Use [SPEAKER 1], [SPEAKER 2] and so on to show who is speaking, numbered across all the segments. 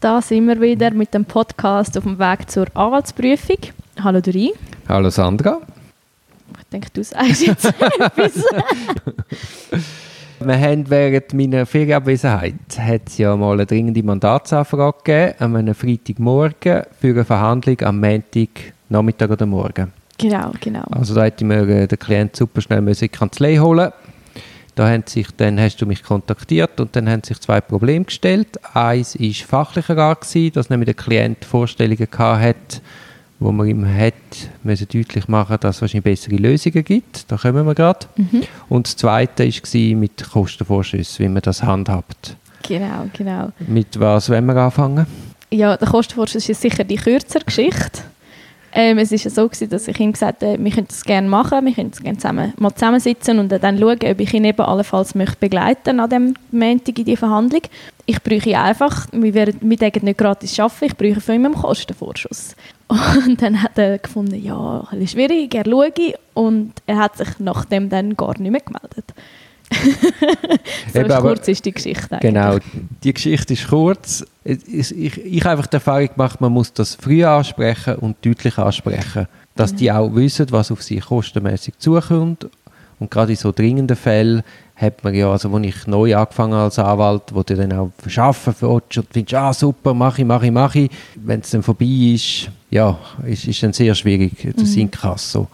[SPEAKER 1] da sind wir wieder mit dem Podcast auf dem Weg zur Anwaltsprüfung. Hallo Dori.
[SPEAKER 2] Hallo Sandra.
[SPEAKER 1] Ich denke, du sagst jetzt etwas.
[SPEAKER 2] Wir haben während meiner Ferienabwesenheit hat ja mal eine dringende Mandatsanfrage gegeben, an einem Freitagmorgen für eine Verhandlung am Montag, Nachmittag oder Morgen.
[SPEAKER 1] Genau, genau.
[SPEAKER 2] Also da hätte ich mir äh, den Klient super schnell in die Kanzlei holen da haben sich, dann hast du mich kontaktiert und dann haben sich zwei Probleme gestellt. Eins war fachlicher Art, gewesen, dass nämlich der Klient Vorstellungen hatte, wo man ihm hat müssen deutlich machen dass es wahrscheinlich bessere Lösungen gibt. Da kommen wir gerade. Mhm. Und das Zweite war mit Kostenvorschüssen, wie man das handhabt.
[SPEAKER 1] Genau, genau.
[SPEAKER 2] Mit was wollen wir anfangen?
[SPEAKER 1] Ja, der Kostenvorschuss ist sicher die kürzere Geschichte. Ähm, es war so, gewesen, dass ich ihm gesagt habe, wir können das gerne machen, wir können gerne zusammen, mal zusammensitzen und dann schauen, ob ich ihn eben allenfalls möchte begleiten an dem Montag in die Verhandlung. Ich bräuchte einfach, wir werden mit nicht gratis arbeiten, ich bräuchte von ihm einen Kostenvorschuss. Und dann hat er gefunden, ja, ein bisschen schwierig, er schaue und er hat sich nachdem dann gar nicht mehr gemeldet. so Eben, kurz ist die Geschichte
[SPEAKER 2] eigentlich. Genau, die Geschichte ist kurz. Ich, ich, ich habe einfach die Erfahrung gemacht, man muss das früh ansprechen und deutlich ansprechen, dass mhm. die auch wissen, was auf sie kostenmäßig zukommt. Und gerade in so dringenden Fällen hat man ja, also als ich neu angefangen als Anwalt, wo du dann auch verschaffen willst und findest, ah super, mache ich, mache ich, mache ich. Wenn es dann vorbei ist, ja, ist, ist dann sehr schwierig, das mhm. Inkasso.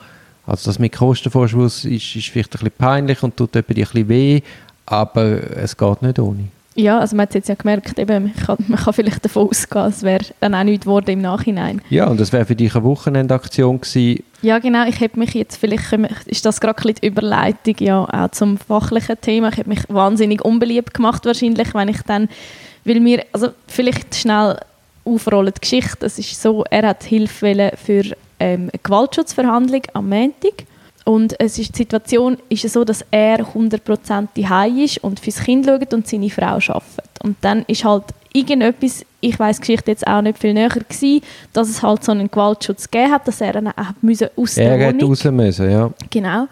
[SPEAKER 2] Also das mit Kostenvorschuss ist, ist vielleicht ein bisschen peinlich und tut ein bisschen weh, aber es geht nicht ohne.
[SPEAKER 1] Ja, also man hat jetzt ja gemerkt, eben, man, kann, man kann vielleicht davon ausgehen, es wäre dann auch nichts geworden im Nachhinein.
[SPEAKER 2] Ja, und das wäre für dich eine Wochenendaktion gewesen.
[SPEAKER 1] Ja, genau. Ich habe mich jetzt vielleicht, ist das gerade ein die Überleitung ja auch zum fachlichen Thema. Ich habe mich wahnsinnig unbeliebt gemacht wahrscheinlich, wenn ich dann, weil mir, also vielleicht schnell aufrollen die Geschichte. Es ist so, er hat Hilfe für ähm, eine Gewaltschutzverhandlung am Montag. Und es ist, die Situation ist so, dass er 100% daheim ist und fürs Kind schaut und seine Frau arbeitet. Und dann ist halt irgendetwas, ich weiß Geschichte jetzt auch nicht viel näher gewesen, dass es halt so einen Gewaltschutz gegeben hat, dass er dann auch müssen aus der
[SPEAKER 2] Er hätte raus müssen, ja.
[SPEAKER 1] Genau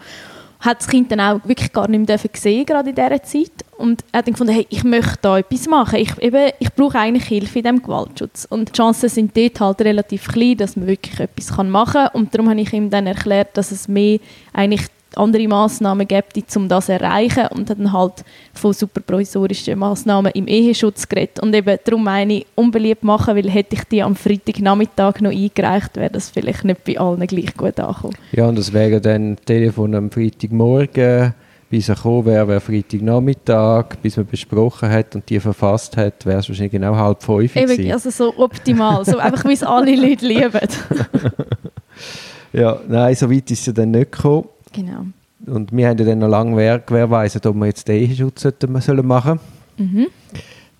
[SPEAKER 1] hat das Kind dann auch wirklich gar nicht mehr gesehen gerade in dieser Zeit und er hat dann gefunden, hey, ich möchte da etwas machen, ich, eben, ich brauche eigentlich Hilfe in diesem Gewaltschutz und die Chancen sind dort halt relativ klein, dass man wirklich etwas machen kann und darum habe ich ihm dann erklärt, dass es mehr eigentlich andere Massnahmen gibt, um das zu erreichen und dann halt von superprovisorischen Massnahmen im Eheschutz geredet. Und eben darum meine ich, unbeliebt machen, weil hätte ich die am Freitagnachmittag noch eingereicht, wäre das vielleicht nicht bei allen gleich gut angekommen.
[SPEAKER 2] Ja, und das wäre dann Telefon am Freitagmorgen, bis er gekommen wäre, wäre Freitagnachmittag, bis man besprochen hat und die verfasst hat, wäre es wahrscheinlich genau halb fünf
[SPEAKER 1] Eben, also so optimal, so einfach wie es alle Leute lieben.
[SPEAKER 2] ja, nein, so weit ist es ja dann nicht gekommen.
[SPEAKER 1] Genau.
[SPEAKER 2] Und wir haben ja dann noch lange gewährweisen, ob wir jetzt den Eheschutz machen sollen. Mhm.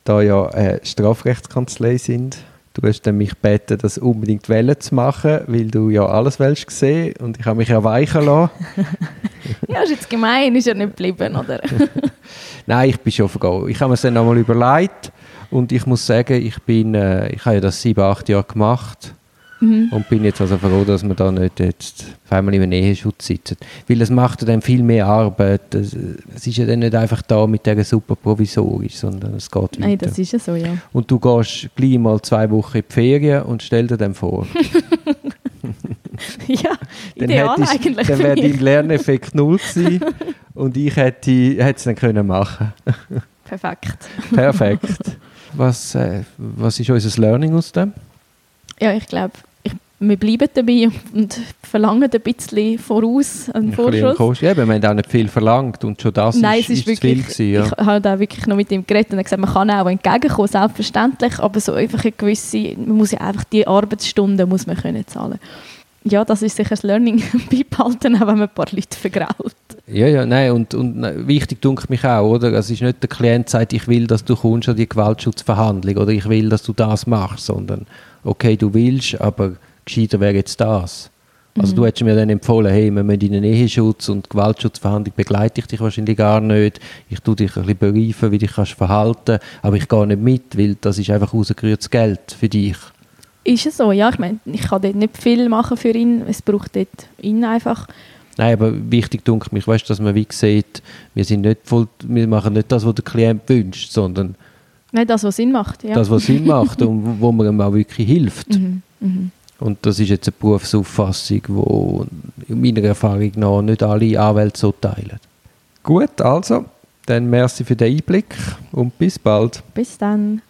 [SPEAKER 2] Da ja eine Strafrechtskanzlei sind. Du hast dann mich gebeten, das unbedingt zu machen, weil du ja alles willst sehen und ich habe mich ja weichen lassen.
[SPEAKER 1] ja, ist jetzt gemein, ist ja nicht geblieben, oder?
[SPEAKER 2] Nein, ich bin schon vergangen. Ich habe mir es dann nochmal überlegt und ich muss sagen, ich bin, äh, ich habe ja das sieben, acht Jahre gemacht Mhm. Und bin jetzt also froh, dass wir da nicht jetzt auf einmal in einem Eheschutz sitzen. Weil es macht dann viel mehr Arbeit. Es ist ja dann nicht einfach da mit dieser super provisorisch, sondern es geht weiter.
[SPEAKER 1] Nein, das ist ja so, ja.
[SPEAKER 2] Und du gehst gleich mal zwei Wochen in die Ferien und stell dir dann vor.
[SPEAKER 1] ja, ideal
[SPEAKER 2] dann
[SPEAKER 1] eigentlich
[SPEAKER 2] Dann wäre dein Lerneffekt null gewesen und ich hätte, es dann können machen
[SPEAKER 1] Perfekt.
[SPEAKER 2] Perfekt. Was, äh, was ist unser Learning aus dem?
[SPEAKER 1] ja, ich glaube, wir bleiben dabei und verlangen ein bisschen voraus einen Vorschuss.
[SPEAKER 2] Ja, wir haben auch nicht viel verlangt und schon das
[SPEAKER 1] Nein,
[SPEAKER 2] ist,
[SPEAKER 1] es ist, wirklich, viel gewesen, ja. Ich habe da wirklich noch mit ihm geredet und gesagt, man kann auch entgegenkommen, selbstverständlich, aber so einfach eine gewisse, man muss ja einfach die Arbeitsstunden muss man können zahlen. Ja, das ist sicher das Learning beibehalten, auch wenn man ein paar Leute vergraut.
[SPEAKER 2] Ja, ja, nein, und, und wichtig dunkt mich auch, oder? Es ist nicht der Klient sagt, ich will, dass du kommst an die Gewaltschutzverhandlung oder ich will, dass du das machst, sondern okay, du willst, aber gescheiter wäre jetzt das. Also mhm. du hättest mir dann empfohlen, hey, wir müssen in einen Eheschutz und Gewaltschutzverhandlung begleite ich dich wahrscheinlich gar nicht. Ich tue dich ein bisschen bereifen, wie dich kannst verhalten, aber ich gehe nicht mit, weil das ist einfach rausgerührtes Geld für dich.
[SPEAKER 1] Ist es so, ja. Ich meine, ich kann dort nicht viel machen für ihn. Es braucht dort ihn einfach.
[SPEAKER 2] Nein, aber wichtig dunkel mich, weißt, dass man wie sieht, wir sind nicht voll, wir machen nicht das, was der Klient wünscht, sondern
[SPEAKER 1] Nein, das, was Sinn macht, ja.
[SPEAKER 2] Das, was Sinn macht und wo man ihm auch wirklich hilft.
[SPEAKER 1] Mhm. Mhm.
[SPEAKER 2] Und das ist jetzt eine Berufsauffassung, die in meiner Erfahrung nach nicht alle Anwälte so teilen. Gut, also, dann merci für den Einblick und bis bald.
[SPEAKER 1] Bis dann.